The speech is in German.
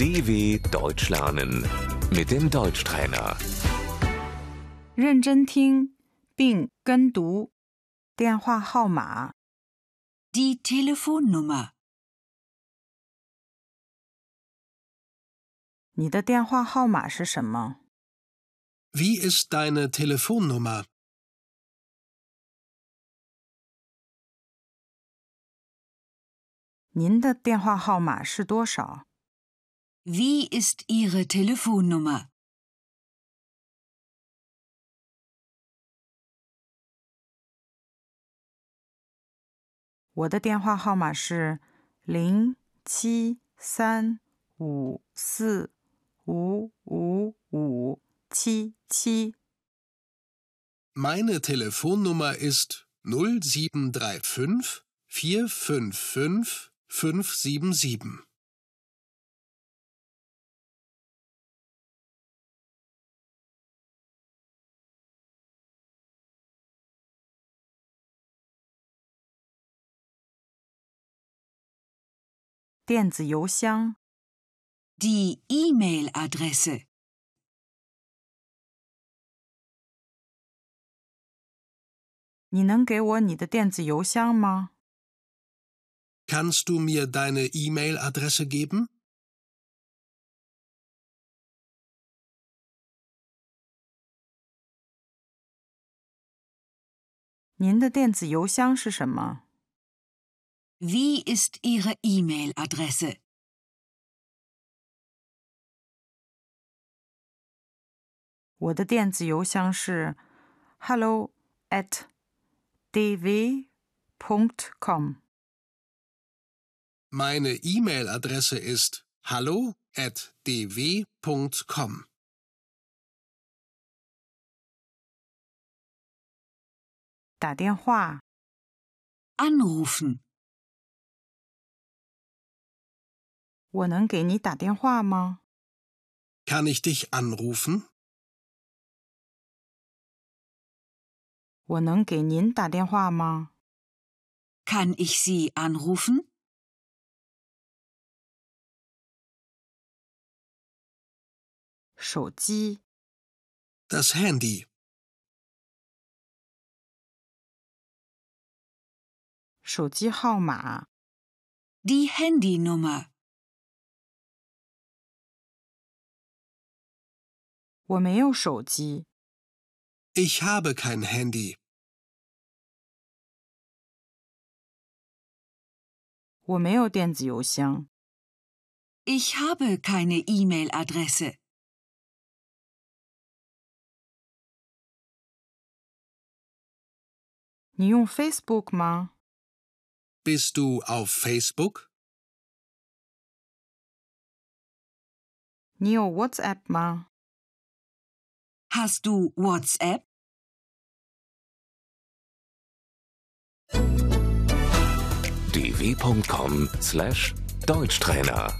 DW Deutsch lernen mit dem Deutschtrainer. 认真听并跟读。电话号码： Die Telefonnummer. 你的电话号码是什么？ Wie ist deine Telefonnummer? 您的电话号码是多少？ wie ist Ihre Telefonnummer? Meine Telefonnummer ist 0735 455 577. 电子邮箱： Die E-Mail-Adresse. 你能给我你的电子邮箱吗？ Kannst du mir deine E-Mail-Adresse geben? 您的电子邮箱是什么？ wie ist Ihre E-Mail-Adresse? hello at dw.com. Meine E-Mail-Adresse ist hallo at dw.com. Anrufen 我能给你打电话吗？ Kann ich dich anrufen? 我能给您打电话吗？ Kann ich Sie anrufen? 手机， Das Handy. 手机号码， Die Handynummer. 我没有手机， Ich habe kein Handy. 我没有电子邮箱， Ich habe keine E-Mail-Adresse. 你用 Facebook 吗？ Bist du auf Facebook? 你有 WhatsApp 吗？ Hast du WhatsApp? dw.com/deutschtrainer